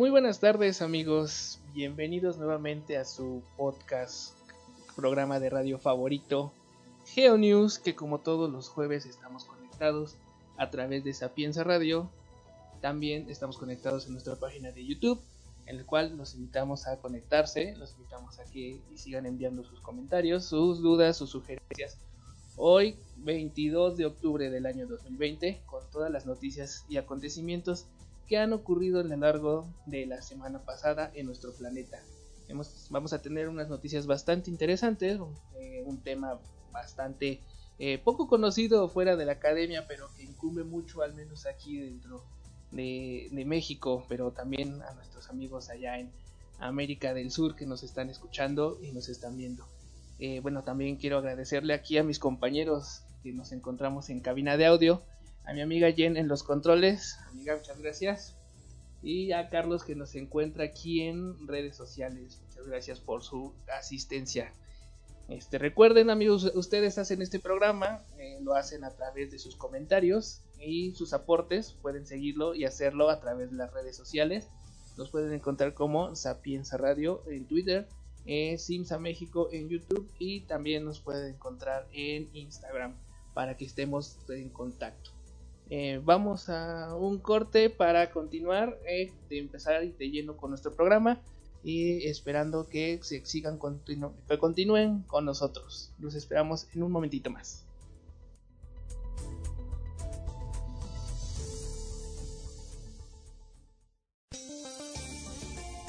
Muy buenas tardes amigos, bienvenidos nuevamente a su podcast, programa de radio favorito, GeoNews, que como todos los jueves estamos conectados a través de Sapienza Radio. También estamos conectados en nuestra página de YouTube, en el cual los invitamos a conectarse, los invitamos a que sigan enviando sus comentarios, sus dudas, sus sugerencias. Hoy, 22 de octubre del año 2020, con todas las noticias y acontecimientos que han ocurrido a lo largo de la semana pasada en nuestro planeta. vamos a tener unas noticias bastante interesantes, eh, un tema bastante eh, poco conocido fuera de la academia, pero que incumbe mucho, al menos aquí dentro de, México, pero también a nuestros amigos allá en América del Sur que nos están escuchando y nos están viendo. Eh, bueno, también quiero agradecerle aquí a mis compañeros que nos encontramos en cabina de audio a mi amiga Jen en los controles. Amiga, muchas gracias. Y a Carlos que nos encuentra aquí en redes sociales. Muchas gracias por su asistencia. Este, recuerden amigos, ustedes hacen este programa, eh, lo hacen a través de sus comentarios y sus aportes. Pueden seguirlo y hacerlo a través de las redes sociales. Los pueden encontrar como Sapienza Radio en Twitter, eh, Simsa México en YouTube y también nos pueden encontrar en Instagram para que estemos en contacto. Eh, vamos a un corte para continuar, eh, de empezar de lleno con nuestro programa y esperando que se sigan que continúen con nosotros. Los esperamos en un momentito más.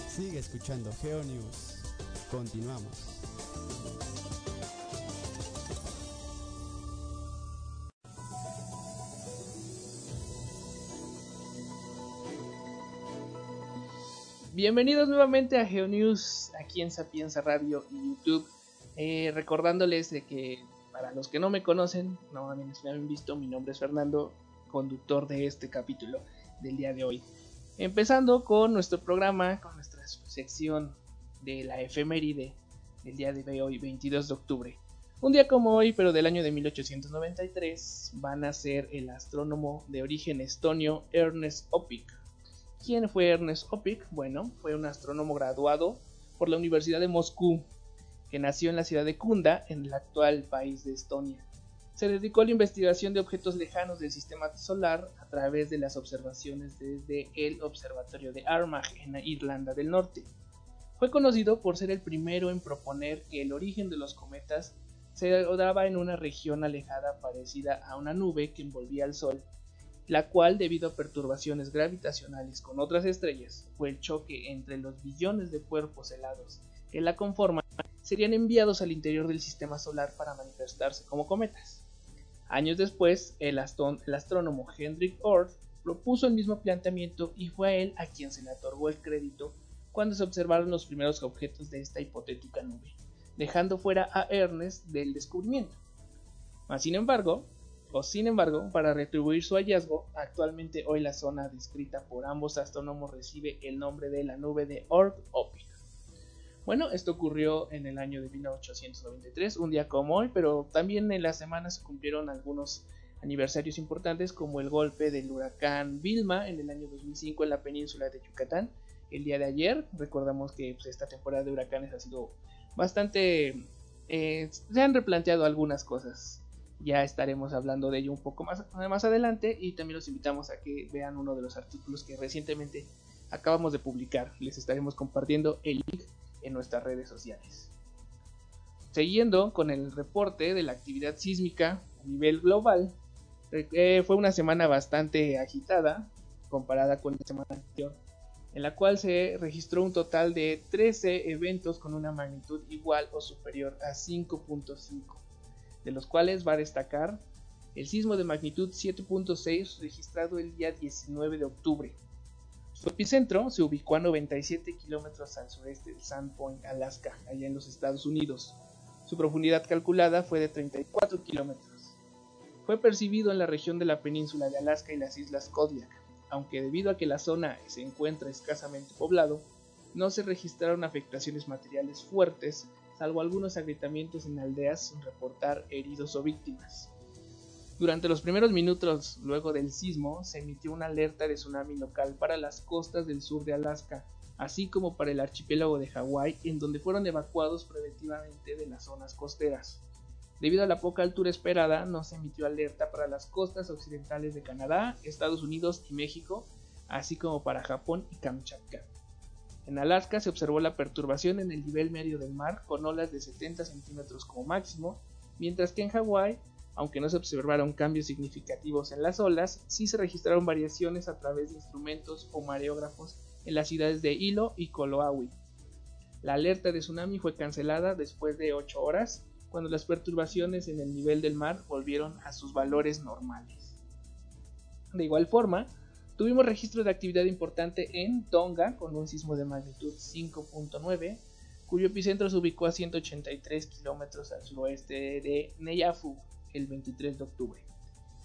Sigue escuchando GeoNews. Continuamos. Bienvenidos nuevamente a GeoNews aquí en Sapienza Radio y YouTube. Eh, recordándoles de que para los que no me conocen, no me han visto, mi nombre es Fernando, conductor de este capítulo del día de hoy. Empezando con nuestro programa, con nuestra sección de la efeméride del día de hoy, 22 de octubre. Un día como hoy, pero del año de 1893, van a ser el astrónomo de origen estonio Ernest Oppik ¿Quién fue Ernest Oppik? Bueno, fue un astrónomo graduado por la Universidad de Moscú, que nació en la ciudad de Kunda, en el actual país de Estonia. Se dedicó a la investigación de objetos lejanos del sistema solar a través de las observaciones desde el Observatorio de Armagh en Irlanda del Norte. Fue conocido por ser el primero en proponer que el origen de los cometas se daba en una región alejada parecida a una nube que envolvía al Sol la cual debido a perturbaciones gravitacionales con otras estrellas fue el choque entre los billones de cuerpos helados que la conforman serían enviados al interior del sistema solar para manifestarse como cometas. Años después, el, astrónomo Hendrik Orth propuso el mismo planteamiento y fue a él a quien se le otorgó el crédito cuando se observaron los primeros objetos de esta hipotética nube, dejando fuera a Ernest del descubrimiento. Mas, sin embargo, sin embargo, para retribuir su hallazgo, actualmente hoy la zona descrita por ambos astrónomos recibe el nombre de la nube de Oort-Oppik. Bueno, esto ocurrió en el año de 1893, un día como hoy, pero también en la semana se cumplieron algunos aniversarios importantes como el golpe del huracán Vilma en el año 2005 en la península de Yucatán. El día de ayer, recordamos que pues, esta temporada de huracanes ha sido bastante... Eh, se han replanteado algunas cosas ya estaremos hablando de ello un poco más, más adelante y también los invitamos a que vean uno de los artículos que recientemente acabamos de publicar. Les estaremos compartiendo el link en nuestras redes sociales. Siguiendo con el reporte de la actividad sísmica a nivel global, eh, fue una semana bastante agitada comparada con la semana anterior, en la cual se registró un total de 13 eventos con una magnitud igual o superior a 5.5 de los cuales va a destacar el sismo de magnitud 7.6 registrado el día 19 de octubre. Su epicentro se ubicó a 97 kilómetros al sureste de Sandpoint, Alaska, allá en los Estados Unidos. Su profundidad calculada fue de 34 kilómetros. Fue percibido en la región de la península de Alaska y las islas Kodiak, aunque debido a que la zona se encuentra escasamente poblado, no se registraron afectaciones materiales fuertes salvo algunos agrietamientos en aldeas sin reportar heridos o víctimas. Durante los primeros minutos luego del sismo se emitió una alerta de tsunami local para las costas del sur de Alaska, así como para el archipiélago de Hawái, en donde fueron evacuados preventivamente de las zonas costeras. Debido a la poca altura esperada, no se emitió alerta para las costas occidentales de Canadá, Estados Unidos y México, así como para Japón y Kamchatka. En Alaska se observó la perturbación en el nivel medio del mar con olas de 70 centímetros como máximo, mientras que en Hawái, aunque no se observaron cambios significativos en las olas, sí se registraron variaciones a través de instrumentos o mareógrafos en las ciudades de Hilo y Koloawi. La alerta de tsunami fue cancelada después de 8 horas, cuando las perturbaciones en el nivel del mar volvieron a sus valores normales. De igual forma, tuvimos registro de actividad importante en Tonga con un sismo de magnitud 5.9, cuyo epicentro se ubicó a 183 kilómetros al suroeste de Neyafu el 23 de octubre.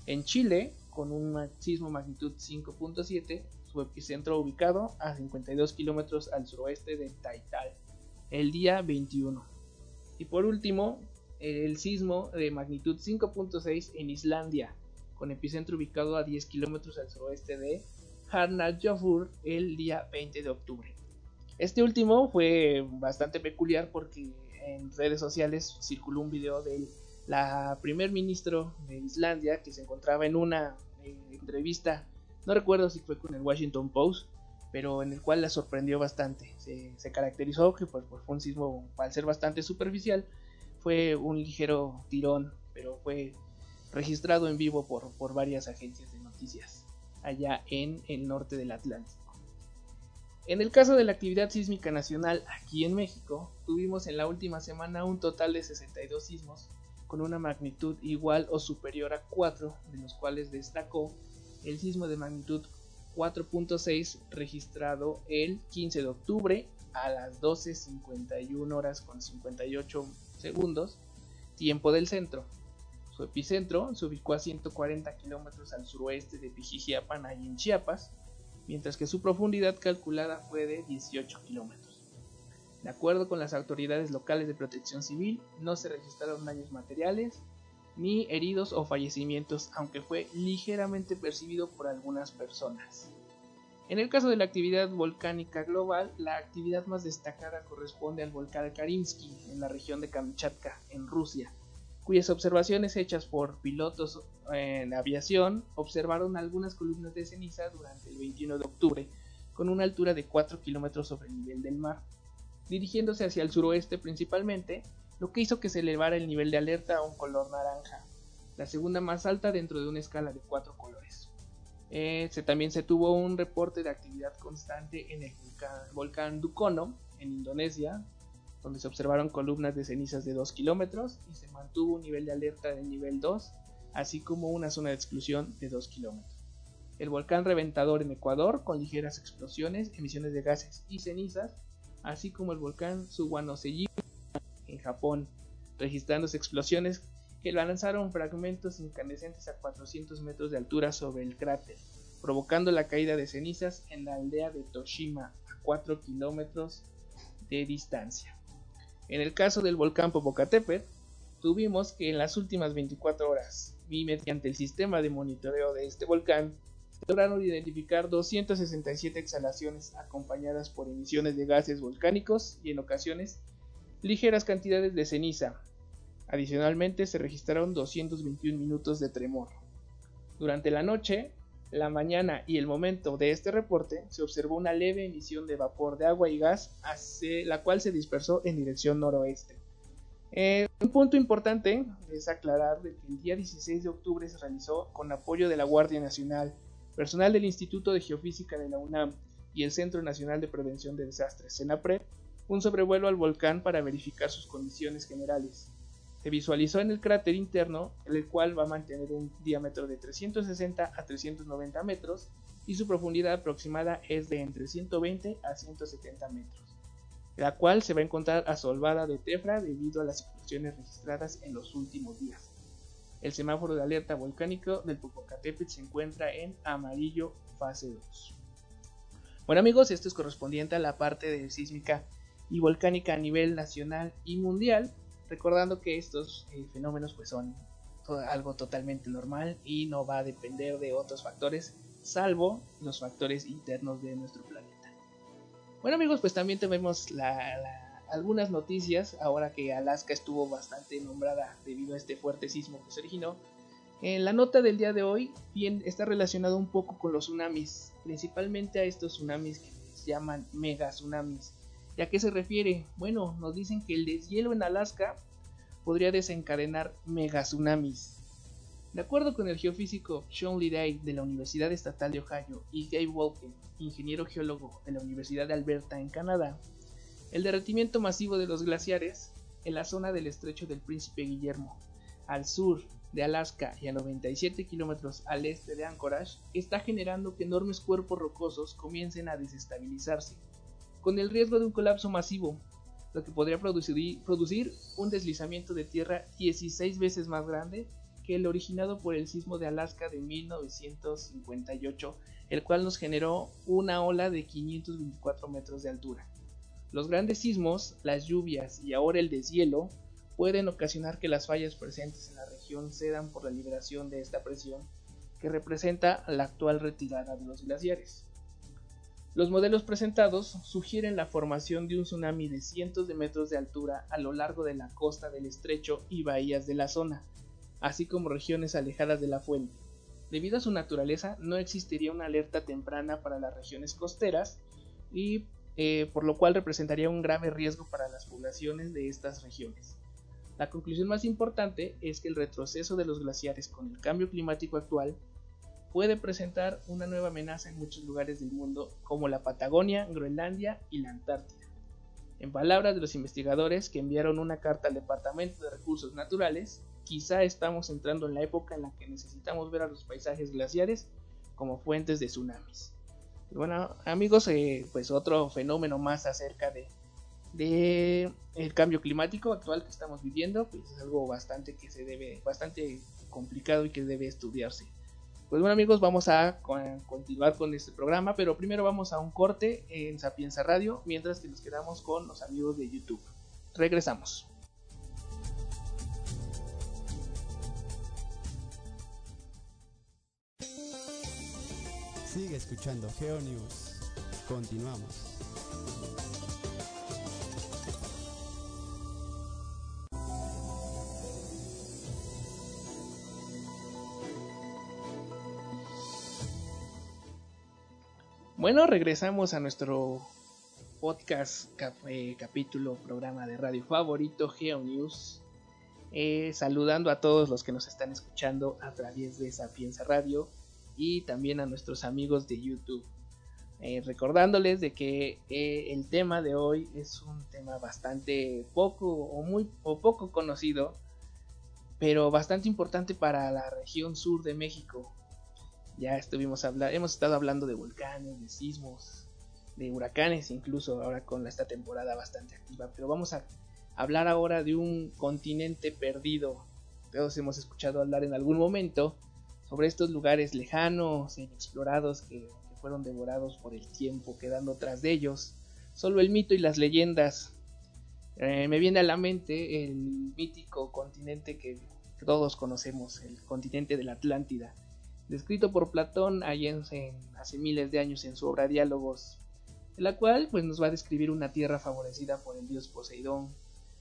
En Chile, con un sismo magnitud 5.7, su epicentro ubicado a 52 kilómetros al suroeste de Taital el día 21. Y por último, el sismo de magnitud 5.6 en Islandia, con epicentro ubicado a 10 kilómetros al suroeste de Harnarjofur el día 20 de octubre. Este último fue bastante peculiar porque en redes sociales circuló un video de la primer ministro de Islandia que se encontraba en una eh, entrevista, no recuerdo si fue con el Washington Post, pero en el cual la sorprendió bastante. Se, caracterizó que pues, fue un sismo, al ser bastante superficial, fue un ligero tirón, pero fue registrado en vivo por, por varias agencias de noticias allá en el norte del Atlántico. En el caso de la actividad sísmica nacional aquí en México, tuvimos en la última semana un total de 62 sismos con una magnitud igual o superior a 4, de los cuales destacó el sismo de magnitud 4.6 registrado el 15 de octubre a las 12.51 horas con 58 segundos, tiempo del centro. Su epicentro se ubicó a 140 kilómetros al suroeste de Pijijiapan, ahí en Chiapas, mientras que su profundidad calculada fue de 18 kilómetros. De acuerdo con las autoridades locales de protección civil, no se registraron daños materiales, ni heridos o fallecimientos, aunque fue ligeramente percibido por algunas personas. En el caso de la actividad volcánica global, la actividad más destacada corresponde al volcán Karinsky en la región de Kamchatka, en Rusia, cuyas observaciones hechas por pilotos en aviación observaron algunas columnas de ceniza durante el 21 de octubre, con una altura de 4 kilómetros sobre el nivel del mar, dirigiéndose hacia el suroeste principalmente, lo que hizo que se elevara el nivel de alerta a un color naranja, la segunda más alta dentro de una escala de 4 colores. Eh, también se tuvo un reporte de actividad constante en el volcán, Dukono, en Indonesia, donde se observaron columnas de cenizas de 2 kilómetros y se mantuvo un nivel de alerta de nivel 2, así como una zona de exclusión de 2 kilómetros. El volcán reventador en Ecuador, con ligeras explosiones, emisiones de gases y cenizas, así como el volcán Suwanoseji en Japón, registrándose explosiones que lanzaron fragmentos incandescentes a 400 metros de altura sobre el cráter, provocando la caída de cenizas en la aldea de Toshima, a 4 kilómetros de distancia. En el caso del volcán Popocatépetl, tuvimos que en las últimas 24 horas, y mediante el sistema de monitoreo de este volcán, lograron identificar 267 exhalaciones acompañadas por emisiones de gases volcánicos y en ocasiones ligeras cantidades de ceniza, Adicionalmente se registraron 221 minutos de tremor. Durante la noche, la mañana y el momento de este reporte se observó una leve emisión de vapor de agua y gas, la cual se dispersó en dirección noroeste. Eh, un punto importante es aclarar que el día 16 de octubre se realizó con apoyo de la Guardia Nacional, personal del Instituto de Geofísica de la UNAM y el Centro Nacional de Prevención de Desastres, CENAPRED, un sobrevuelo al volcán para verificar sus condiciones generales se visualizó en el cráter interno, el cual va a mantener un diámetro de 360 a 390 metros y su profundidad aproximada es de entre 120 a 170 metros, la cual se va a encontrar asolvada de tefra debido a las explosiones registradas en los últimos días. El semáforo de alerta volcánico del Popocatépetl se encuentra en amarillo fase 2. Bueno amigos, esto es correspondiente a la parte de sísmica y volcánica a nivel nacional y mundial recordando que estos eh, fenómenos pues son, algo totalmente normal y no va a depender de otros factores salvo los factores internos de nuestro planeta. Bueno amigos, pues también tenemos algunas noticias ahora que Alaska estuvo bastante nombrada debido a este fuerte sismo que se originó. En la nota del día de hoy bien, está relacionado un poco con los tsunamis, principalmente a estos tsunamis que se llaman mega tsunamis. ¿Y a qué se refiere? Bueno, nos dicen que el deshielo en Alaska podría desencadenar mega tsunamis. De acuerdo con el geofísico Sean Liday de la Universidad Estatal de Ohio y Gabe Walken, ingeniero geólogo de la Universidad de Alberta en Canadá, el derretimiento masivo de los glaciares en la zona del estrecho del Príncipe Guillermo, al sur de Alaska y a 97 kilómetros al este de Anchorage, está generando que enormes cuerpos rocosos comiencen a desestabilizarse, con el riesgo de un colapso masivo, lo que podría producir, un deslizamiento de tierra 16 veces más grande que el originado por el sismo de Alaska de 1958, el cual nos generó una ola de 524 metros de altura. Los grandes sismos, las lluvias y ahora el deshielo pueden ocasionar que las fallas presentes en la región cedan por la liberación de esta presión que representa la actual retirada de los glaciares. Los modelos presentados sugieren la formación de un tsunami de cientos de metros de altura a lo largo de la costa del estrecho y bahías de la zona, así como regiones alejadas de la fuente. Debido a su naturaleza, no existiría una alerta temprana para las regiones costeras y eh, por lo cual representaría un grave riesgo para las poblaciones de estas regiones. La conclusión más importante es que el retroceso de los glaciares con el cambio climático actual puede presentar una nueva amenaza en muchos lugares del mundo como la Patagonia, Groenlandia y la Antártida. En palabras de los investigadores que enviaron una carta al Departamento de Recursos Naturales, quizá estamos entrando en la época en la que necesitamos ver a los paisajes glaciares como fuentes de tsunamis. Bueno, amigos, eh, pues otro fenómeno más acerca de, el cambio climático actual que estamos viviendo, pues es algo bastante que se debe, bastante complicado y que debe estudiarse. Pues bueno amigos, vamos a continuar con este programa, pero primero vamos a un corte en Sapienza Radio, mientras que nos quedamos con los amigos de YouTube. Regresamos. Sigue escuchando GeoNews. Continuamos. Bueno, regresamos a nuestro podcast, capítulo, programa de radio favorito, GeoNews. Eh, saludando a todos los que nos están escuchando a través de Sapienza Radio y también a nuestros amigos de YouTube. Eh, recordándoles de que eh, el tema de hoy es un tema bastante poco o muy o poco conocido, pero bastante importante para la región sur de México. Ya estuvimos hablando, hemos estado hablando de volcanes, de sismos, de huracanes, incluso ahora con esta temporada bastante activa. Pero vamos a hablar ahora de un continente perdido. Todos hemos escuchado hablar en algún momento sobre estos lugares lejanos inexplorados que, fueron devorados por el tiempo, quedando tras de ellos solo el mito y las leyendas. Eh, me viene a la mente el mítico continente que todos conocemos, el continente de la Atlántida, descrito por Platón hace miles de años en su obra Diálogos, en la cual pues, nos va a describir una tierra favorecida por el dios Poseidón,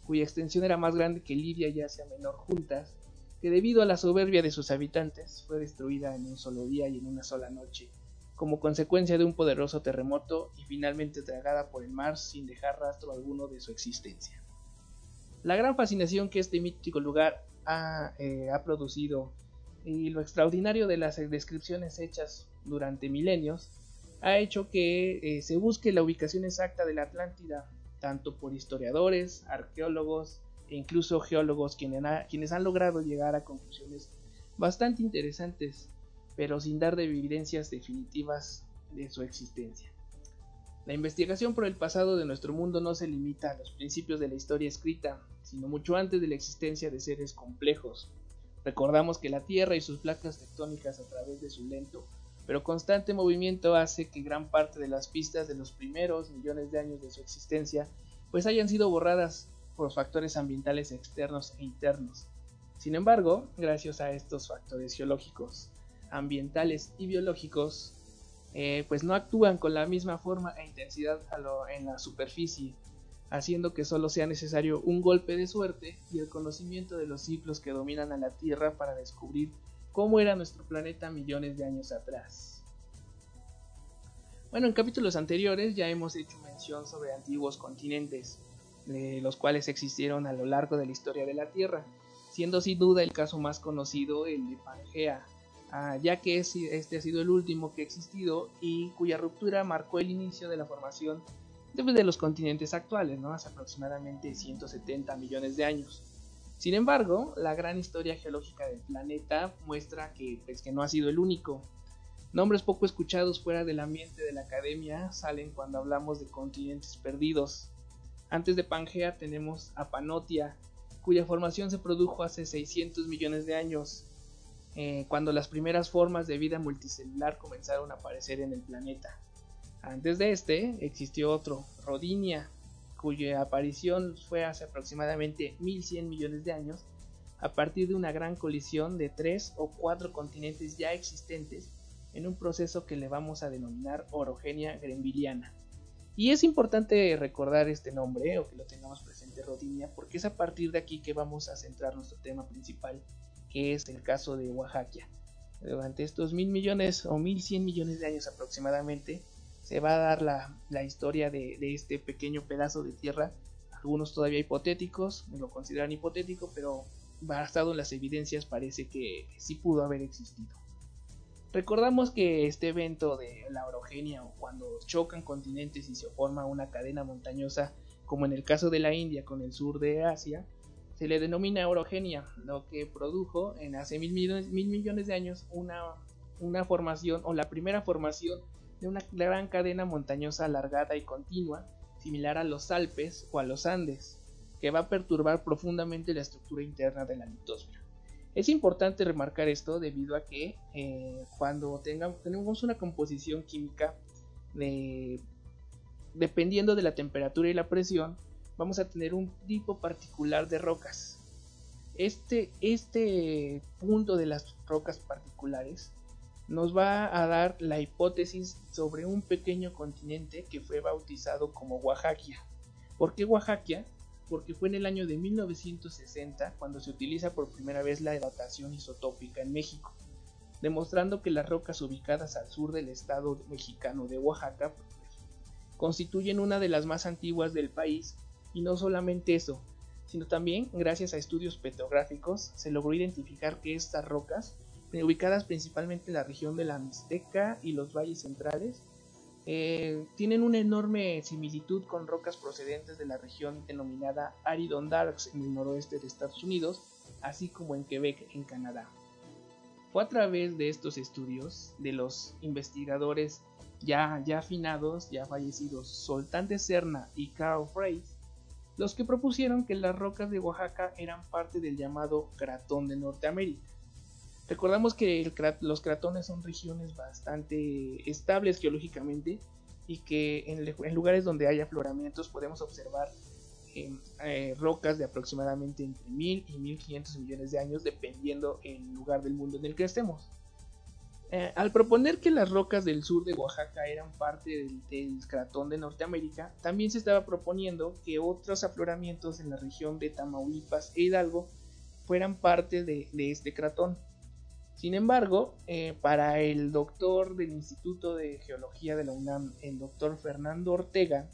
cuya extensión era más grande que Libia y Asia Menor juntas, que debido a la soberbia de sus habitantes fue destruida en un solo día y en una sola noche, como consecuencia de un poderoso terremoto y finalmente tragada por el mar sin dejar rastro alguno de su existencia. La gran fascinación que este mítico lugar ha, eh, producido y lo extraordinario de las descripciones hechas durante milenios ha hecho que eh, se busque la ubicación exacta de la Atlántida, tanto por historiadores, arqueólogos, e incluso geólogos quienes, han logrado llegar a conclusiones bastante interesantes, pero sin dar de evidencias definitivas de su existencia. La investigación por el pasado de nuestro mundo no se limita a los principios de la historia escrita, sino mucho antes de la existencia de seres complejos. Recordamos que la Tierra y sus placas tectónicas a través de su lento pero constante movimiento hace que gran parte de las pistas de los primeros millones de años de su existencia pues hayan sido borradas por factores ambientales externos e internos. Sin embargo, gracias a estos factores geológicos, ambientales y biológicos, eh, pues no actúan con la misma forma e intensidad en la superficie, haciendo que solo sea necesario un golpe de suerte y el conocimiento de los ciclos que dominan a la Tierra para descubrir cómo era nuestro planeta millones de años atrás. Bueno, en capítulos anteriores ya hemos hecho mención sobre antiguos continentes, los cuales existieron a lo largo de la historia de la Tierra, siendo sin duda el caso más conocido el de Pangea, ah, ya que este ha sido el último que ha existido y cuya ruptura marcó el inicio de la formación de los continentes actuales, ¿no? hace aproximadamente 170 millones de años. Sin embargo, la gran historia geológica del planeta muestra que, pues, que no ha sido el único. Nombres poco escuchados fuera del ambiente de la academia salen cuando hablamos de continentes perdidos. Antes de Pangea tenemos a Panotia, cuya formación se produjo hace 600 millones de años, eh, cuando las primeras formas de vida multicelular comenzaron a aparecer en el planeta. Antes de este existió otro, Rodinia, cuya aparición fue hace aproximadamente 1100 millones de años, a partir de una gran colisión de tres o cuatro continentes ya existentes en un proceso que le vamos a denominar orogenia grembiliana. Y es importante recordar este nombre o que lo tengamos presente Rodinia porque es a partir de aquí que vamos a centrar nuestro tema principal, que es el caso de Oaxaca. Durante estos mil millones o mil cien millones de años aproximadamente, se va a dar la, historia de, este pequeño pedazo de tierra. Algunos todavía hipotéticos, lo consideran hipotético, pero basado en las evidencias parece que sí pudo haber existido. Recordamos que este evento de la orogenia o cuando chocan continentes y se forma una cadena montañosa, como en el caso de la India con el sur de Asia, se le denomina orogenia, lo que produjo en hace mil millones, mil millones de años una, una formación o la primera formación de una gran cadena montañosa alargada y continua, similar a los Alpes o a los Andes, que va a perturbar profundamente la estructura interna de la litosfera. Es importante remarcar esto debido a que eh, cuando tenemos una composición química dependiendo de la temperatura y la presión, vamos a tener un tipo particular de rocas. Este, este punto de las rocas particulares nos va a dar la hipótesis sobre un pequeño continente que fue bautizado como Oaxaca. ¿Por qué Oaxaca? Porque fue en el año de 1960 cuando se utiliza por primera vez la datación isotópica en México, demostrando que las rocas ubicadas al sur del estado mexicano de Oaxaca constituyen una de las más antiguas del país y no solamente eso, sino también gracias a estudios petrográficos se logró identificar que estas rocas ubicadas principalmente en la región de la Mixteca y los valles centrales. Eh, tienen una enorme similitud con rocas procedentes de la región denominada Aridondarks en el noroeste de Estados Unidos, así como en Quebec en Canadá. Fue a través de estos estudios de los investigadores ya, ya afinados, ya fallecidos, Soltán de Serna y Carl Frey, los que propusieron que las rocas de Oaxaca eran parte del llamado Cratón de Norteamérica Recordamos que los cratones son regiones bastante estables geológicamente y que en, lugares donde hay afloramientos podemos observar em, eh, rocas de aproximadamente entre 1000 y 1500 millones de años dependiendo el lugar del mundo en el que estemos. Eh, al proponer que las rocas del sur de Oaxaca eran parte del, cratón de Norteamérica, también se estaba proponiendo que otros afloramientos en la región de Tamaulipas e Hidalgo fueran parte de este cratón. Sin embargo, eh, para el doctor del Instituto de Geología de la UNAM, el doctor Fernando Ortega,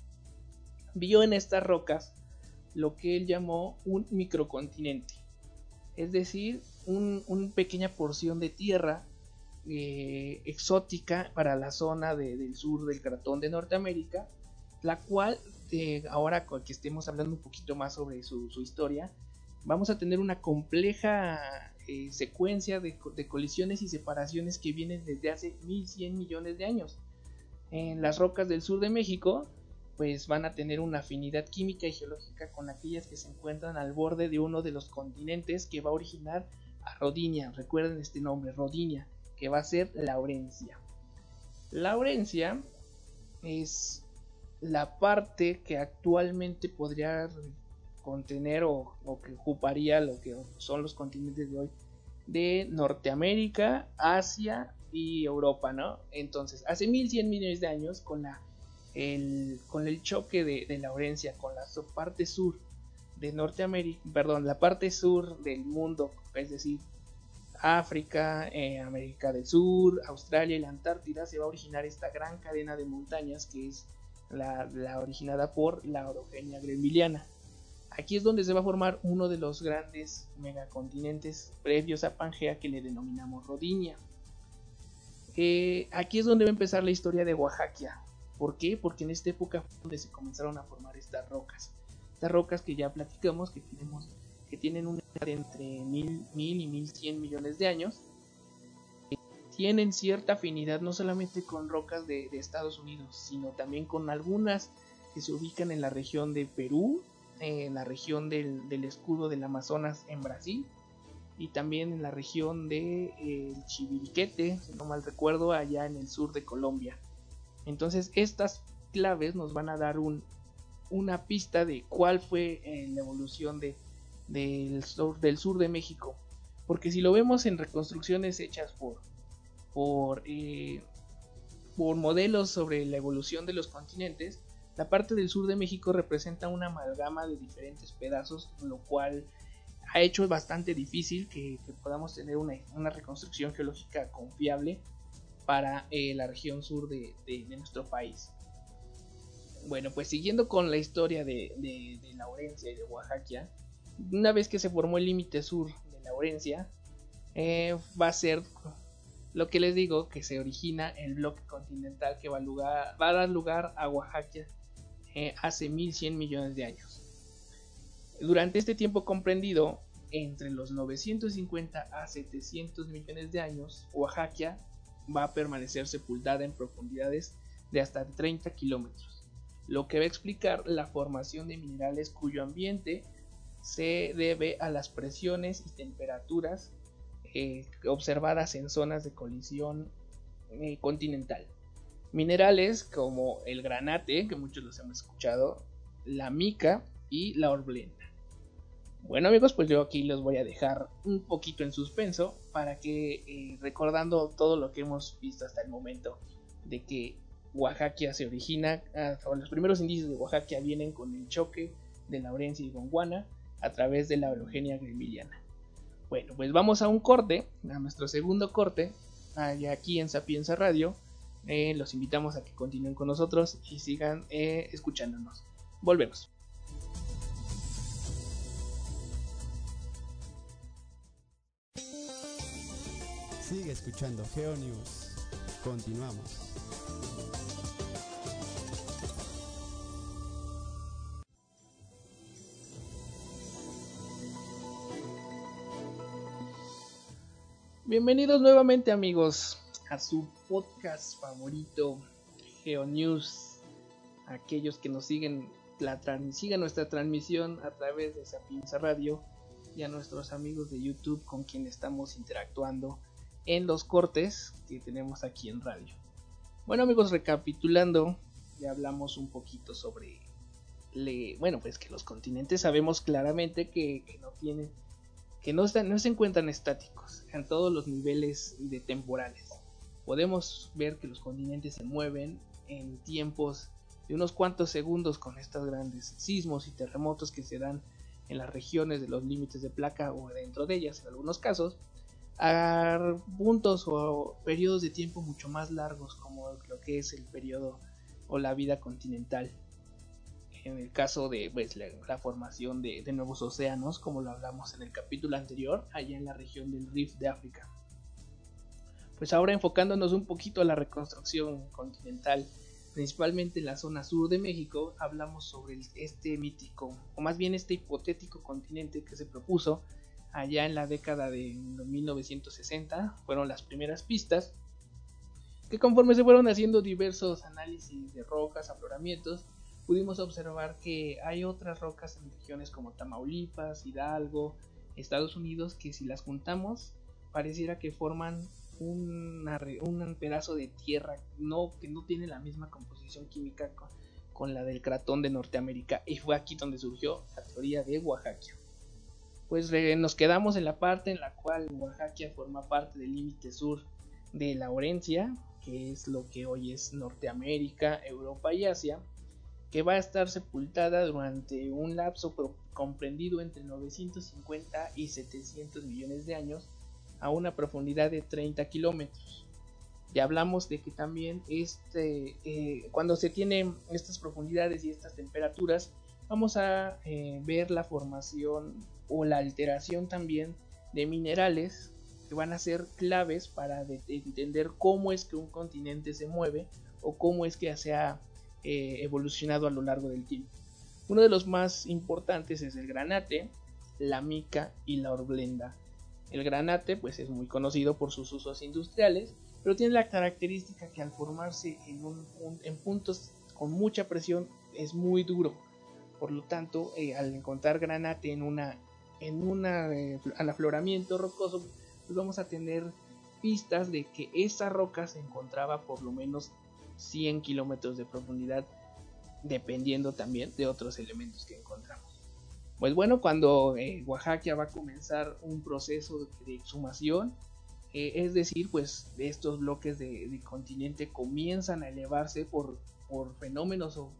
vio en estas rocas lo que él llamó un microcontinente, es decir, una pequeña porción de tierra eh, exótica para la zona del sur del cratón de Norteamérica, la cual, eh, ahora que estemos hablando un poquito más sobre su historia, vamos a tener una compleja eh, secuencia de, colisiones y separaciones que vienen desde hace 1100 millones de años. En las rocas del sur de México, pues van a tener una afinidad química y geológica con aquellas que se encuentran al borde de uno de los continentes que va a originar a Rodinia. Recuerden este nombre, Rodinia, que va a ser Laurencia. Laurencia es la parte que actualmente podría contener o, que ocuparía lo que son los continentes de hoy de Norteamérica, Asia y Europa, ¿no? Entonces, hace 1100 millones de años, con, la, el, con el choque de, de Laurencia con la parte sur de Norteamérica, perdón, la parte sur del mundo, es decir, África, eh, América del Sur, Australia y la Antártida, se va a originar esta gran cadena de montañas que es la, originada por la orogenia gremiliana. Aquí es donde se va a formar uno de los grandes megacontinentes previos a Pangea que le denominamos Rodinia. Eh, aquí es donde va a empezar la historia de Oaxaca. ¿Por qué? Porque en esta época fue donde se comenzaron a formar estas rocas. Estas rocas que ya platicamos, que, tenemos, que tienen una edad entre mil, mil y 1100 millones de años, tienen cierta afinidad no solamente con rocas de, Estados Unidos, sino también con algunas que se ubican en la región de Perú, en la región del, escudo del Amazonas en Brasil y también en la región de eh, Chiviriquete, si no mal recuerdo, allá en el sur de Colombia. Entonces estas claves nos van a dar un, una pista de cuál fue eh, la evolución de, del, sur, del sur de México. Porque si lo vemos en reconstrucciones hechas por, por, eh, por modelos sobre la evolución de los continentes, la parte del sur de México representa una amalgama de diferentes pedazos, lo cual ha hecho bastante difícil que, podamos tener una, reconstrucción geológica confiable para eh, la región sur de, nuestro país. Bueno, pues siguiendo con la historia de, de, Laurencia y de Oaxaca, una vez que se formó el límite sur de Laurencia, eh, va a ser lo que les digo, que se origina el bloque continental que va a, dar lugar a Oaxaca eh, hace 1100 millones de años. Durante este tiempo comprendido, entre los 950 a 700 millones de años, Oaxaca va a permanecer sepultada en profundidades de hasta 30 kilómetros, lo que va a explicar la formación de minerales cuyo ambiente se debe a las presiones y temperaturas eh, observadas en zonas de colisión eh, continental. Minerales como el granate, que muchos los hemos escuchado, la mica y la orblenda. Bueno amigos, pues yo aquí los voy a dejar un poquito en suspenso para que eh, recordando todo lo que hemos visto hasta el momento de que Oaxaca se origina, ah, los primeros indicios de Oaxaca vienen con el choque de Laurencia y Gondwana a través de la Eugenia gremiliana. Bueno, pues vamos a un corte, a nuestro segundo corte, aquí en Sapienza Radio. Eh, los invitamos a que continúen con nosotros y sigan eh, escuchándonos. Volvemos. Sigue escuchando GeoNews. Continuamos. Bienvenidos nuevamente amigos a su podcast favorito GeoNews. Aquellos que nos siguen, la sigan nuestra transmisión a través de Sapienza Radio y a nuestros amigos de YouTube con quien estamos interactuando en los cortes que tenemos aquí en radio. Bueno amigos, recapitulando, ya hablamos un poquito sobre, bueno pues que los continentes sabemos claramente que no tienen que no, están, no se encuentran estáticos en todos los niveles de temporales. Podemos ver que los continentes se mueven en tiempos de unos cuantos segundos con estos grandes sismos y terremotos que se dan en las regiones de los límites de placa o dentro de ellas en algunos casos a puntos o periodos de tiempo mucho más largos como lo que es el periodo o la vida continental en el caso de pues, la, formación de, nuevos océanos, como lo hablamos en el capítulo anterior, allá en la región del Rift de África. Pues ahora enfocándonos un poquito a la reconstrucción continental, principalmente en la zona sur de México, hablamos sobre este mítico, o más bien este hipotético continente que se propuso allá en la década de 1960, fueron las primeras pistas, que conforme se fueron haciendo diversos análisis de rocas, afloramientos, pudimos observar que hay otras rocas en regiones como Tamaulipas, Hidalgo, Estados Unidos, que si las juntamos pareciera que forman un pedazo de tierra no, que no tiene la misma composición química con la del cratón de Norteamérica y fue aquí donde surgió la teoría de Oaxaca. Pues nos quedamos en la parte en la cual Oaxaca forma parte del límite sur de Laurencia, que es lo que hoy es Norteamérica, Europa y Asia, que va a estar sepultada durante un lapso comprendido entre 950 y 700 millones de años a una profundidad de 30 kilómetros. Ya hablamos de que también este, eh, cuando se tienen estas profundidades y estas temperaturas, vamos a eh, ver la formación o la alteración también de minerales que van a ser claves para entender cómo es que un continente se mueve o cómo es que se ha eh, evolucionado a lo largo del tiempo. Uno de los más importantes es el granate, la mica y la orblenda. El granate pues es muy conocido por sus usos industriales pero tiene la característica que al formarse en, un, en puntos con mucha presión es muy duro. Por lo tanto, eh, al encontrar granate en una en un eh, afloramiento rocoso, pues vamos a tener pistas de que esa roca se encontraba por lo menos 100 kilómetros de profundidad, dependiendo también de otros elementos que encontramos. Pues bueno, cuando eh, Oaxaca va a comenzar un proceso de exhumación, eh, es decir, pues estos bloques de, continente comienzan a elevarse por, fenómenos o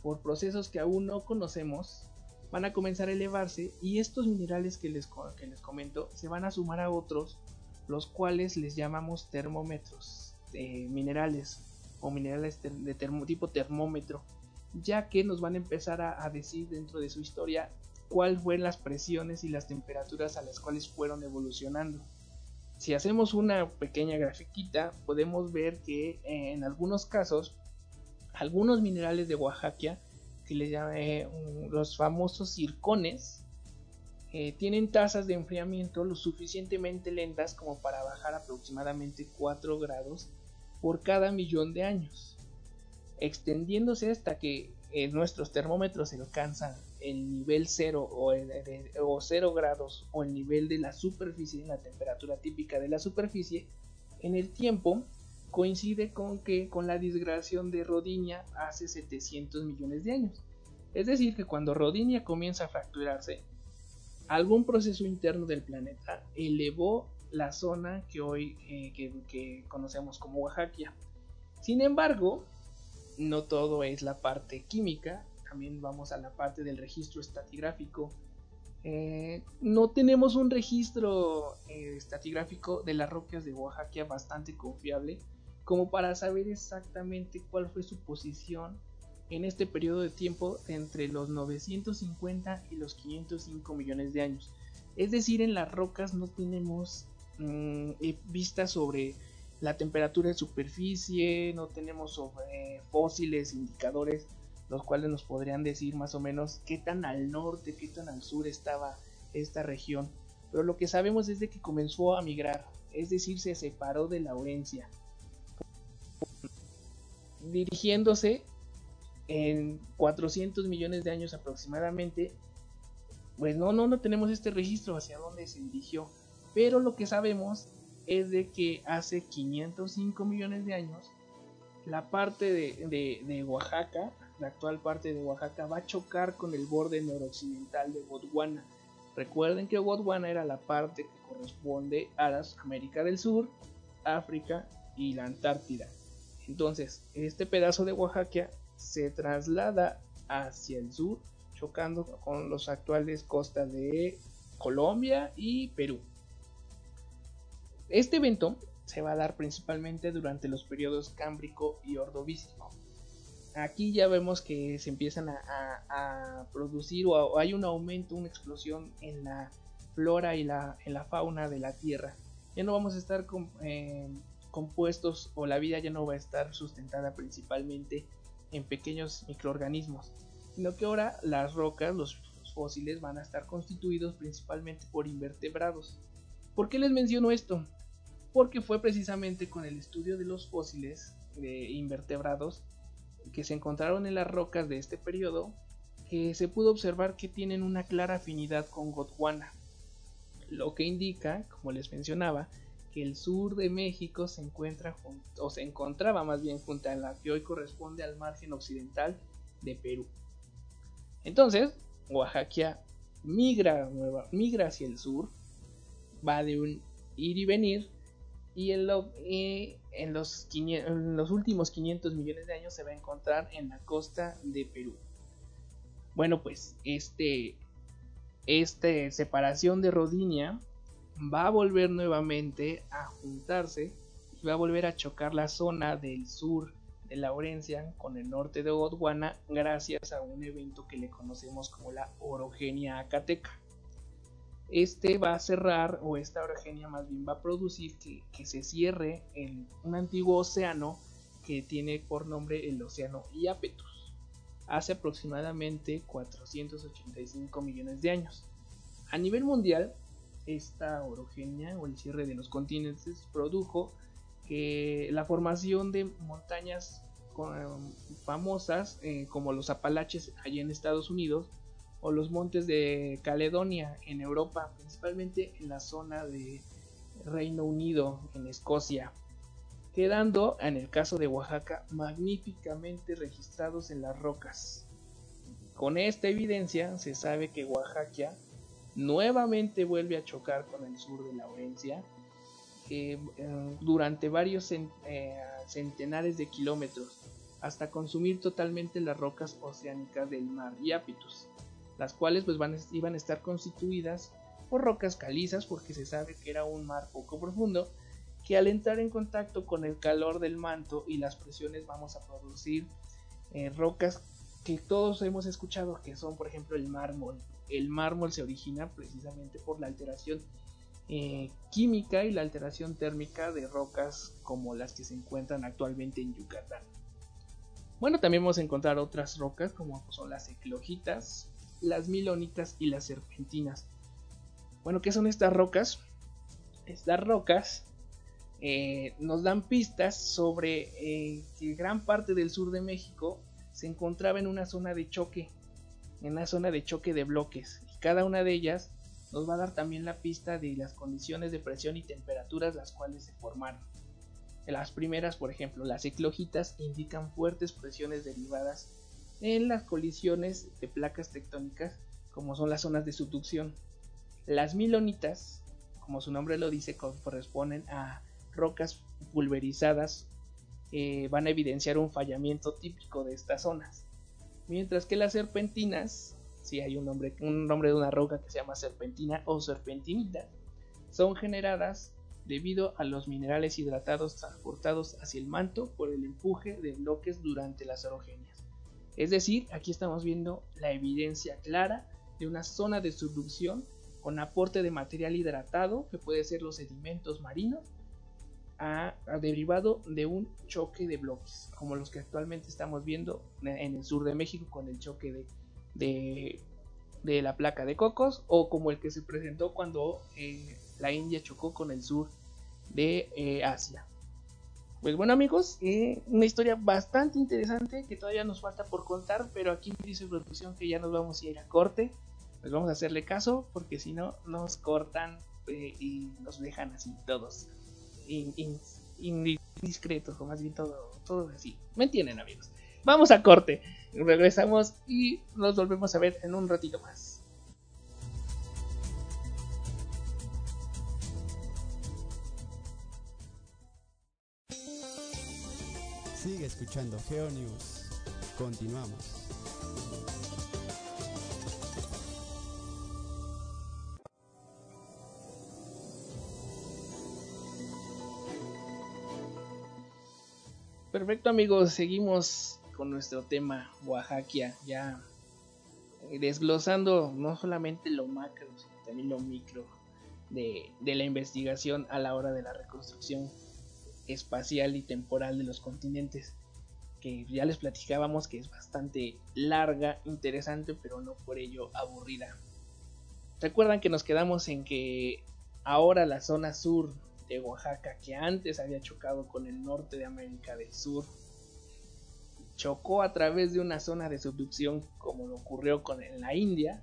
por procesos que aún no conocemos, van a comenzar a elevarse y estos minerales que les, que les comento se van a sumar a otros, los cuales les llamamos termómetros eh, minerales o minerales de tipo termómetro, ya que nos van a empezar a decir dentro de su historia cuáles fueron las presiones y las temperaturas a las cuales fueron evolucionando. Si hacemos una pequeña grafiquita, podemos ver que eh, en algunos casos, algunos minerales de Oaxaca, que les llaman eh, los famosos circones, eh, tienen tasas de enfriamiento lo suficientemente lentas como para bajar aproximadamente 4 grados por cada millón de años, extendiéndose hasta que nuestros termómetros alcanzan el nivel 0 o, o 0 grados o el nivel de la superficie, la temperatura típica de la superficie, en el tiempo coincide con que con la disgradación de Rodinia hace 700 millones de años. Es decir, que cuando Rodinia comienza a fracturarse, algún proceso interno del planeta elevó la zona que hoy eh, que conocemos como Oaxaca. Sin embargo, no todo es la parte química, también vamos a la parte del registro estatigráfico. Eh, no tenemos un registro eh, estatigráfico de las rocas de Oaxaca bastante confiable como para saber exactamente cuál fue su posición en este periodo de tiempo entre los 950 y los 505 millones de años. Es decir, en las rocas no tenemos mm, eh, vistas sobre la temperatura de superficie, no tenemos sobre fósiles, indicadores los cuales nos podrían decir más o menos qué tan al norte, qué tan al sur estaba esta región. Pero lo que sabemos es de que comenzó a migrar, es decir, se separó de Laurencia, dirigiéndose en 400 millones de años aproximadamente. Pues no, no, no tenemos este registro hacia dónde se dirigió, pero lo que sabemos es de que hace 505 millones de años la parte de, de Oaxaca la actual parte de Oaxaca, va a chocar con el borde noroccidental de Gondwana. Recuerden que Gondwana era la parte que corresponde a América del Sur, África y la Antártida. Entonces, este pedazo de Oaxaca se traslada hacia el sur, chocando con los actuales costas de Colombia y Perú. Este evento se va a dar principalmente durante los periodos Cámbrico y Ordovícico aquí ya vemos que se empiezan a, producir o, hay un aumento, una explosión en la flora y la, en la fauna de la Tierra. Ya no vamos a estar eh, compuestos o la vida ya no va a estar sustentada principalmente en pequeños microorganismos, sino que ahora las rocas, los, fósiles van a estar constituidos principalmente por invertebrados. ¿Por qué les menciono esto? Porque fue precisamente con el estudio de los fósiles de invertebrados que se encontraron en las rocas de este periodo que se pudo observar que tienen una clara afinidad con Gondwana, lo que indica, como les mencionaba, que el sur de México se encuentra o se encontraba más bien junto a la que hoy corresponde al margen occidental de Perú. Entonces, Oaxaca migra, migra hacia el sur, va de un ir y venir, y en, los, en los últimos 500 millones de años se va a encontrar en la costa de Perú. Bueno, pues este, esta separación de Rodinia va a volver nuevamente a juntarse y va a volver a chocar la zona del sur de Laurencia con el norte de Gondwana gracias a un evento que le conocemos como la orogenia acateca. Este va a cerrar, o esta orogenia más bien va a producir que, que se cierre en un antiguo océano que tiene por nombre el océano Iapetus, hace aproximadamente 485 millones de años. A nivel mundial, esta orogenia o el cierre de los continentes produjo que la formación de montañas famosas eh, como los Apalaches allí en Estados Unidos o los montes de Caledonia en Europa, principalmente en la zona de Reino Unido, en Escocia, quedando en el caso de Oaxaca magníficamente registrados en las rocas. Con esta evidencia se sabe que Oaxaca nuevamente vuelve a chocar con el sur de Laurencia eh, durante varios eh, centenares de kilómetros hasta consumir totalmente las rocas oceánicas del mar Iapetus, las cuales pues iban a estar constituidas por rocas calizas porque se sabe que era un mar poco profundo que al entrar en contacto con el calor del manto y las presiones vamos a producir eh, rocas que todos hemos escuchado que son por ejemplo el mármol. El mármol se origina precisamente por la alteración eh, química y la alteración térmica de rocas como las que se encuentran actualmente en Yucatán. Bueno, también vamos a encontrar otras rocas como son las eclogitas, las milonitas y las serpentinas. Bueno, ¿qué son estas rocas? Estas rocas eh, nos dan pistas sobre eh, que gran parte del sur de México se encontraba en una zona de choque, en una zona de choque de bloques. Y cada una de ellas nos va a dar también la pista de las condiciones de presión y temperaturas las cuales se formaron. Las primeras, por ejemplo, las eclogitas indican fuertes presiones derivadas en las colisiones de placas tectónicas, como son las zonas de subducción. Las milonitas, como su nombre lo dice, corresponden a rocas pulverizadas, eh, van a evidenciar un fallamiento típico de estas zonas. Mientras que las serpentinas si hay un nombre, un nombre de una roca que se llama serpentina o serpentinita, son generadas debido a los minerales hidratados transportados hacia el manto por el empuje de bloques durante las orogenias. Es decir, aquí estamos viendo la evidencia clara de una zona de subducción con aporte de material hidratado, que puede ser los sedimentos marinos, a, derivado de un choque de bloques, como los que actualmente estamos viendo en el sur de México con el choque de la placa de cocos o como el que se presentó cuando eh, la India chocó con el sur de eh, Asia. Pues bueno amigos, eh, una historia bastante interesante que todavía nos falta por contar, pero aquí me dice producción que ya nos vamos a ir a corte. Pues vamos a hacerle caso porque si no nos cortan y nos dejan así todos indiscretos, o más bien todo, todo así. ¿Me entienden amigos? Vamos a corte. Regresamos y nos volvemos a ver en un ratito más. Sigue escuchando GeoNews. Continuamos. Perfecto amigos, seguimos con nuestro tema Oaxaca, ya desglosando no solamente lo macro, sino también lo micro de, la investigación a la hora de la reconstrucción espacial y temporal de los continentes, que ya les platicábamos que es bastante larga, interesante, pero no por ello aburrida. Recuerdan que nos quedamos en que ahora la zona sur de Oaxaca, que antes había chocado con el norte de América del Sur, chocó a través de una zona de subducción como lo ocurrió con en la India,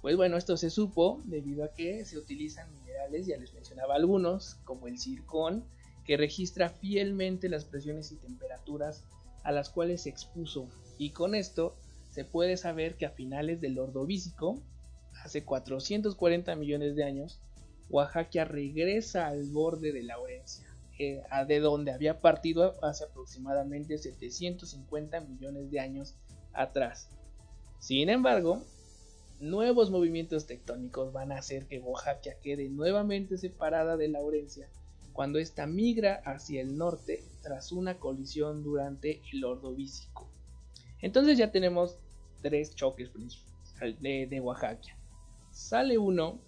pues bueno, esto se supo debido a que se utilizan minerales, ya les mencionaba algunos, como el circón, que registra fielmente las presiones y temperaturas a las cuales se expuso y con esto se puede saber que a finales del Ordovícico, hace 440 millones de años, Oaxaca regresa al borde de Laurencia, eh, de donde había partido hace aproximadamente 750 millones de años atrás. Sin embargo, nuevos movimientos tectónicos van a hacer que Oaxaca quede nuevamente separada de Laurencia cuando ésta migra hacia el norte tras una colisión durante el Ordovícico. Entonces ya tenemos tres choques de, de Oaxaca. Sale uno,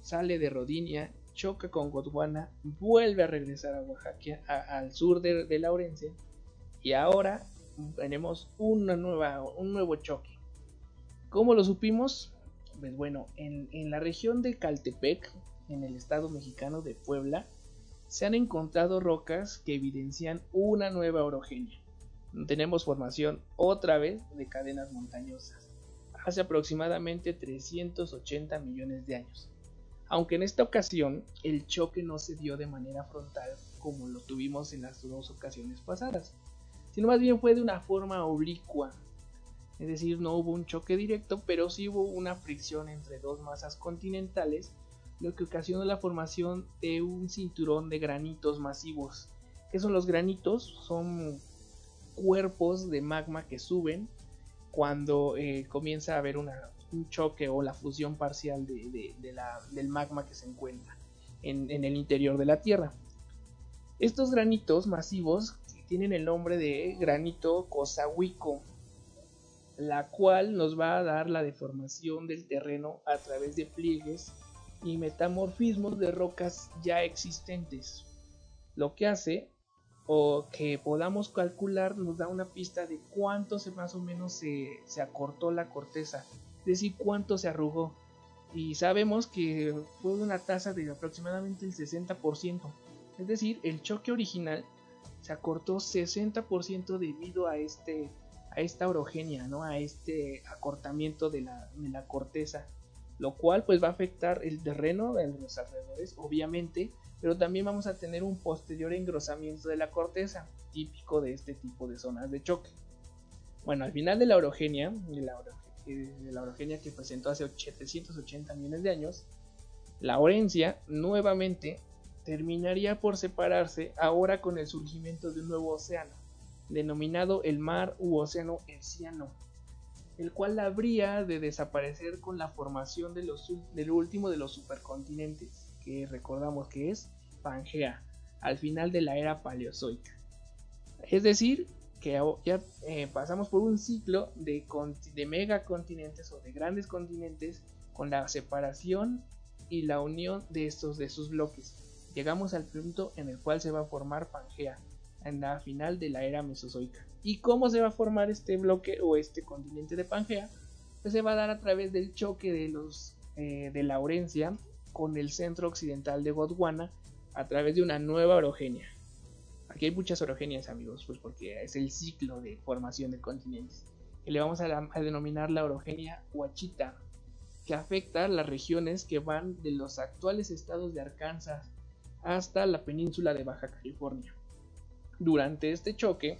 sale de Rodinia, choca con Gondwana, vuelve a regresar a Oaxaca, al sur de, de, Laurencia, y ahora tenemos una nueva, un nuevo choque. ¿Cómo lo supimos? Pues bueno, en, en la región de Caltepec, en el estado mexicano de Puebla, se han encontrado rocas que evidencian una nueva orogenia. Tenemos formación otra vez de cadenas montañosas, hace aproximadamente 380 millones de años. Aunque en esta ocasión el choque no se dio de manera frontal como lo tuvimos en las dos ocasiones pasadas, sino más bien fue de una forma oblicua. Es decir, no hubo un choque directo, pero sí hubo una fricción entre dos masas continentales lo que ocasionó la formación de un cinturón de granitos masivos. ¿Qué son los granitos? Son cuerpos de magma que suben cuando eh, comienza a haber un choque o la fusión parcial del magma que se encuentra en, en, el interior de la Tierra. Estos granitos masivos tienen el nombre de granito Cosahuico, la cual nos va a dar la deformación del terreno a través de pliegues y metamorfismos de rocas ya existentes. Lo que hace o que podamos calcular nos da una pista de cuánto se más o menos se, se acortó la corteza, es decir, cuánto se arrugó. Y sabemos que fue una tasa de aproximadamente el 60%, es decir, el choque original se acortó 60% debido a este a esta orogenia, ¿no? a este acortamiento de la, de la corteza lo cual pues va a afectar el terreno de los alrededores, obviamente, pero también vamos a tener un posterior engrosamiento de la corteza, típico de este tipo de zonas de choque. Bueno, al final de la orogenia, de la, eh, orogenia que presentó hace 780 millones de años, la orencia nuevamente terminaría por separarse ahora con el surgimiento de un nuevo océano, denominado el mar u océano Herciano el cual habría de desaparecer con la formación del último de los supercontinentes, que recordamos que es Pangea, al final de la era paleozoica. Es decir, que ya eh, pasamos por un ciclo de, de megacontinentes o de grandes continentes con la separación y la unión de estos de sus bloques. Llegamos al punto en el cual se va a formar Pangea, en la final de la era mesozoica. ¿Y cómo se va a formar este bloque o este continente de Pangea? Pues se va a dar a través del choque de los eh, de Laurencia con el centro occidental de Gondwana a través de una nueva orogenia. Aquí hay muchas orogenias, amigos, pues porque es el ciclo de formación de continentes. Que le vamos a, a denominar la orogenia Huachita, que afecta las regiones que van de los actuales estados de Arkansas hasta la península de Baja California. Durante este choque,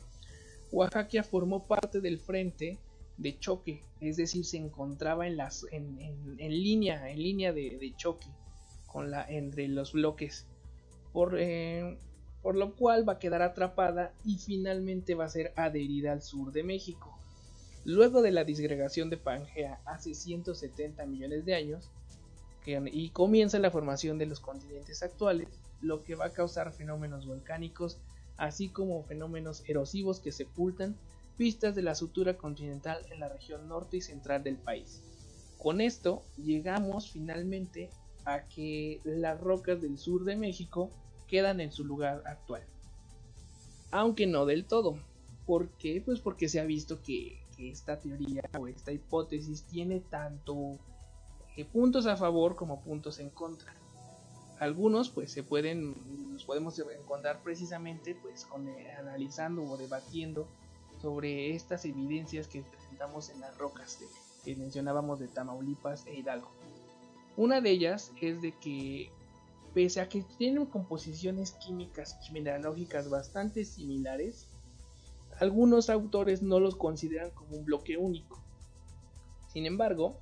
Oaxaca formó parte del frente de choque, es decir, se encontraba en, las, en, línea, en línea de, choque con la, entre los bloques, por, eh, por lo cual va a quedar atrapada y finalmente va a ser adherida al sur de México. Luego de la disgregación de Pangea hace 170 millones de años, y comienza la formación de los continentes actuales, lo que va a causar fenómenos volcánicos así como fenómenos erosivos que sepultan pistas de la sutura continental en la región norte y central del país. Con esto llegamos finalmente a que las rocas del sur de México quedan en su lugar actual. Aunque no del todo. ¿Por qué? Pues porque se ha visto que, esta teoría o esta hipótesis tiene tanto eh, puntos a favor como puntos en contra algunos pues se pueden nos podemos encontrar precisamente pues con eh, analizando o debatiendo sobre estas evidencias que presentamos en las rocas que mencionábamos de Tamaulipas e Hidalgo. Una de ellas es de que pese a que tienen composiciones químicas y mineralógicas bastante similares, algunos autores no los consideran como un bloque único. Sin embargo,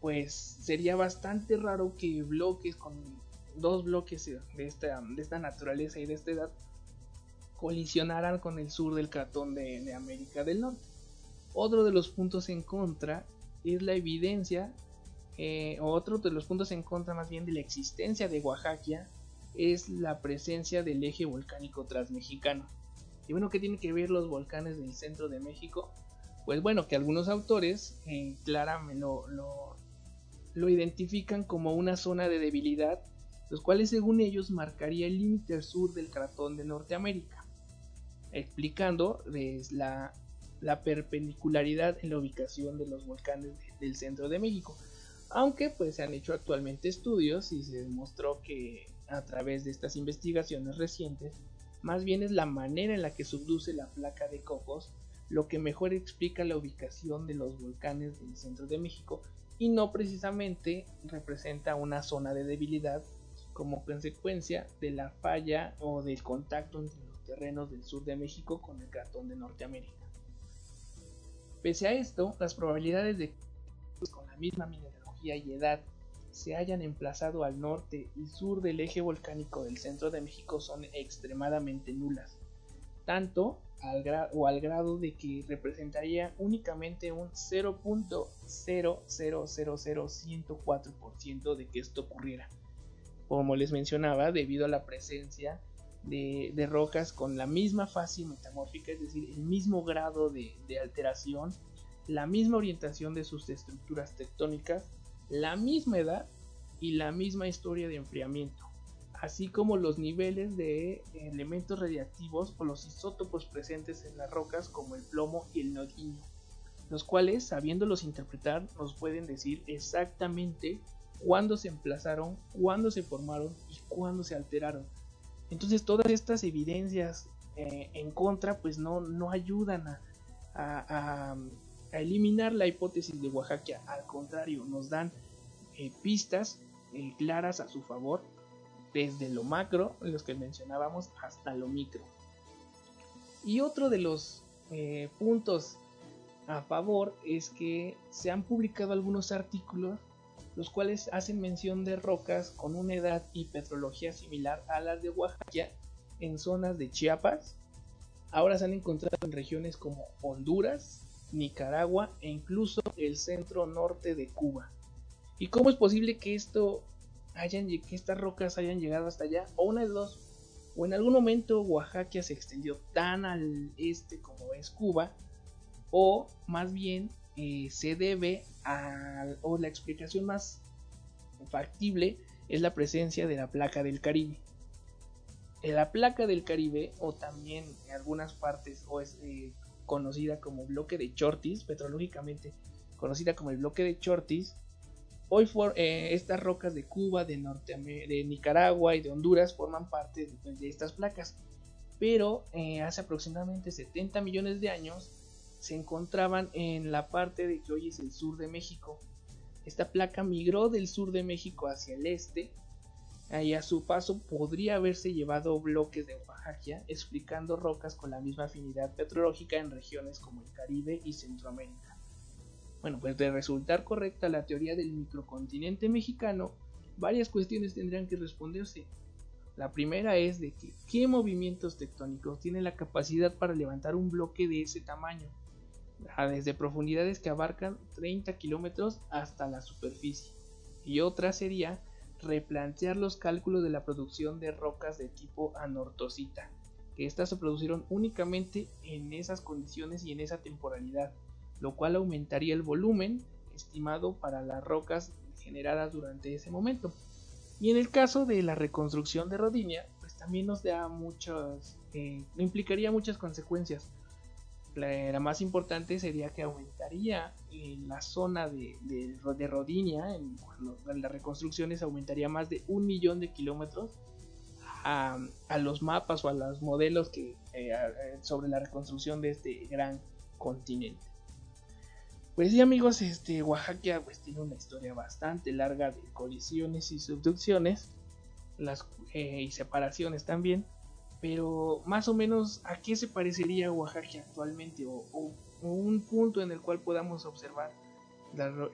pues sería bastante raro que bloques con dos bloques de esta, de esta naturaleza y de esta edad colisionaran con el sur del cratón de, América del Norte. Otro de los puntos en contra es la evidencia, eh, otro de los puntos en contra más bien de la existencia de Oaxaca es la presencia del eje volcánico transmexicano. Y bueno, ¿qué tiene que ver los volcanes del centro de México? Pues bueno, que algunos autores eh, claramente lo, lo identifican como una zona de debilidad, los cuales según ellos marcaría el límite sur del cratón de Norteamérica, explicando la, la perpendicularidad en la ubicación de los volcanes del centro de México. Aunque pues se han hecho actualmente estudios y se demostró que a través de estas investigaciones recientes, más bien es la manera en la que subduce la placa de Cocos lo que mejor explica la ubicación de los volcanes del centro de México y no precisamente representa una zona de debilidad como consecuencia de la falla o del contacto entre los terrenos del sur de México con el cratón de Norteamérica. Pese a esto, las probabilidades de que con la misma mineralogía y edad se hayan emplazado al norte y sur del eje volcánico del centro de México son extremadamente nulas, tanto al o al grado de que representaría únicamente un 0.0000104% de que esto ocurriera. Como les mencionaba, debido a la presencia de, rocas con la misma fase metamórfica, es decir, el mismo grado de, alteración, la misma orientación de sus estructuras tectónicas, la misma edad y la misma historia de enfriamiento así como los niveles de elementos radiactivos o los isótopos presentes en las rocas como el plomo y el nodino, los cuales, sabiéndolos interpretar, nos pueden decir exactamente cuándo se emplazaron, cuándo se formaron y cuándo se alteraron. Entonces todas estas evidencias eh, en contra pues no, no ayudan a, eliminar la hipótesis de Oaxaca, al contrario, nos dan eh, pistas eh, claras a su favor desde lo macro, los que mencionábamos, hasta lo micro. Y otro de los puntos a favor es que se han publicado algunos artículos los cuales hacen mención de rocas con una edad y petrología similar a las de Oaxaca en zonas de Chiapas. Ahora se han encontrado en regiones como Honduras, Nicaragua e incluso el centro norte de Cuba. ¿Y cómo es posible que esto que estas rocas hayan llegado hasta allá, o una de dos, o en algún momento Oaxaca se extendió tan al este como es Cuba, o más bien eh, se debe o la explicación más factible es la presencia de la placa del Caribe. Eh, la placa del Caribe, o también en algunas partes, o es eh, conocida como bloque de Chortis, petrológicamente conocida como el bloque de Chortis, Hoy eh, estas rocas de Cuba, de, Norte, de Nicaragua y de Honduras forman parte de, estas placas. Pero eh, hace aproximadamente 70 millones de años se encontraban en la parte de que hoy es el sur de México. Esta placa migró del sur de México hacia el este y a su paso podría haberse llevado bloques de Oaxaca, explicando rocas con la misma afinidad petrológica en regiones como el Caribe y Centroamérica. Bueno, pues de resultar correcta la teoría del microcontinente mexicano, varias cuestiones tendrían que responderse. La primera es de que qué movimientos tectónicos tienen la capacidad para levantar un bloque de ese tamaño, desde profundidades que abarcan 30 kilómetros hasta la superficie. Y otra sería replantear los cálculos de la producción de rocas de tipo anortosita, que estas se produjeron únicamente en esas condiciones y en esa temporalidad lo cual aumentaría el volumen estimado para las rocas generadas durante ese momento. Y en el caso de la reconstrucción de Rodinia, pues también nos da muchas, eh, implicaría muchas consecuencias. La, más importante sería que aumentaría en eh, la zona de, de, Rodinia, en, las reconstrucciones aumentaría más de un millón de kilómetros a, los mapas o a los modelos que, eh, sobre la reconstrucción de este gran continente. Pues sí amigos, este Oaxaca pues tiene una historia bastante larga de colisiones y subducciones las, eh, y separaciones también. Pero más o menos a qué se parecería Oaxaca actualmente o, un punto en el cual podamos observar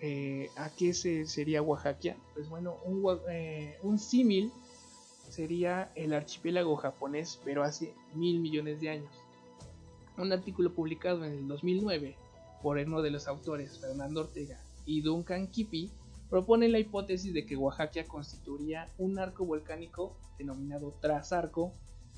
eh, ¿A qué se, sería Oaxaca? Pues bueno, un, eh, un símil sería el archipiélago japonés, pero hace mil millones de años. Un artículo publicado en el 2009 por uno de los autores, Fernando Ortega y Duncan Kipi, propone la hipótesis de que Oaxaca constituiría un arco volcánico denominado Trasarco,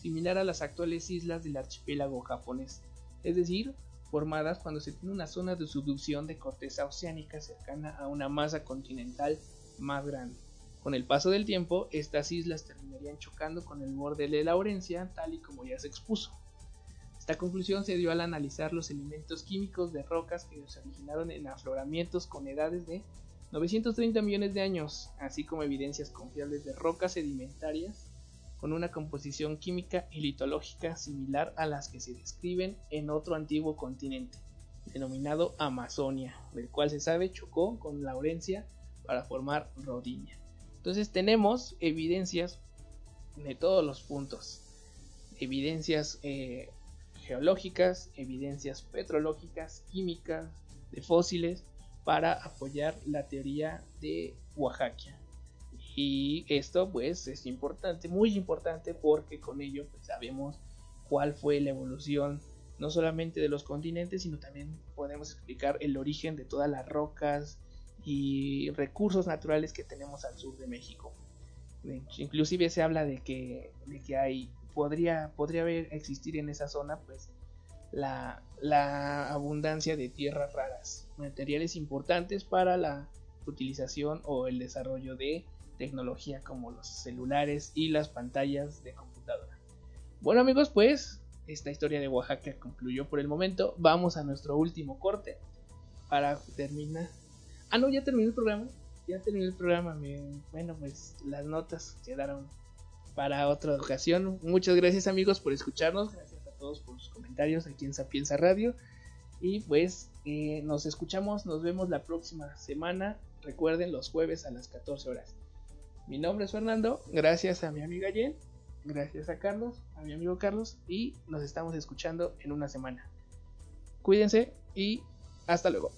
similar a las actuales islas del archipiélago japonés, es decir, formadas cuando se tiene una zona de subducción de corteza oceánica cercana a una masa continental más grande. Con el paso del tiempo, estas islas terminarían chocando con el borde de Laurencia, tal y como ya se expuso. Esta conclusión se dio al analizar los elementos químicos de rocas que se originaron en afloramientos con edades de 930 millones de años, así como evidencias confiables de rocas sedimentarias con una composición química y litológica similar a las que se describen en otro antiguo continente, denominado Amazonia, del cual se sabe chocó con Laurencia para formar Rodinia. Entonces tenemos evidencias de todos los puntos, evidencias eh, geológicas, evidencias petrológicas, químicas, de fósiles, para apoyar la teoría de Oaxaca. Y esto pues es importante, muy importante porque con ello pues, sabemos cuál fue la evolución no solamente de los continentes, sino también podemos explicar el origen de todas las rocas y recursos naturales que tenemos al sur de México. Inclusive se habla de que, de que hay, podría, podría haber, existir en esa zona pues la, la abundancia de tierras raras, materiales importantes para la utilización o el desarrollo de tecnología como los celulares y las pantallas de computadora. Bueno amigos, pues esta historia de Oaxaca concluyó por el momento. Vamos a nuestro último corte para terminar. Ah, no, ya terminó el programa. Ya terminó el programa. Bueno, pues las notas quedaron para otra ocasión. Muchas gracias amigos por escucharnos. Gracias a todos por sus comentarios aquí en Sapienza Radio. Y pues eh, nos escuchamos, nos vemos la próxima semana. Recuerden los jueves a las 14 horas. Mi nombre es Fernando, gracias a mi amiga Jen, gracias a Carlos, a mi amigo Carlos y nos estamos escuchando en una semana. Cuídense y hasta luego.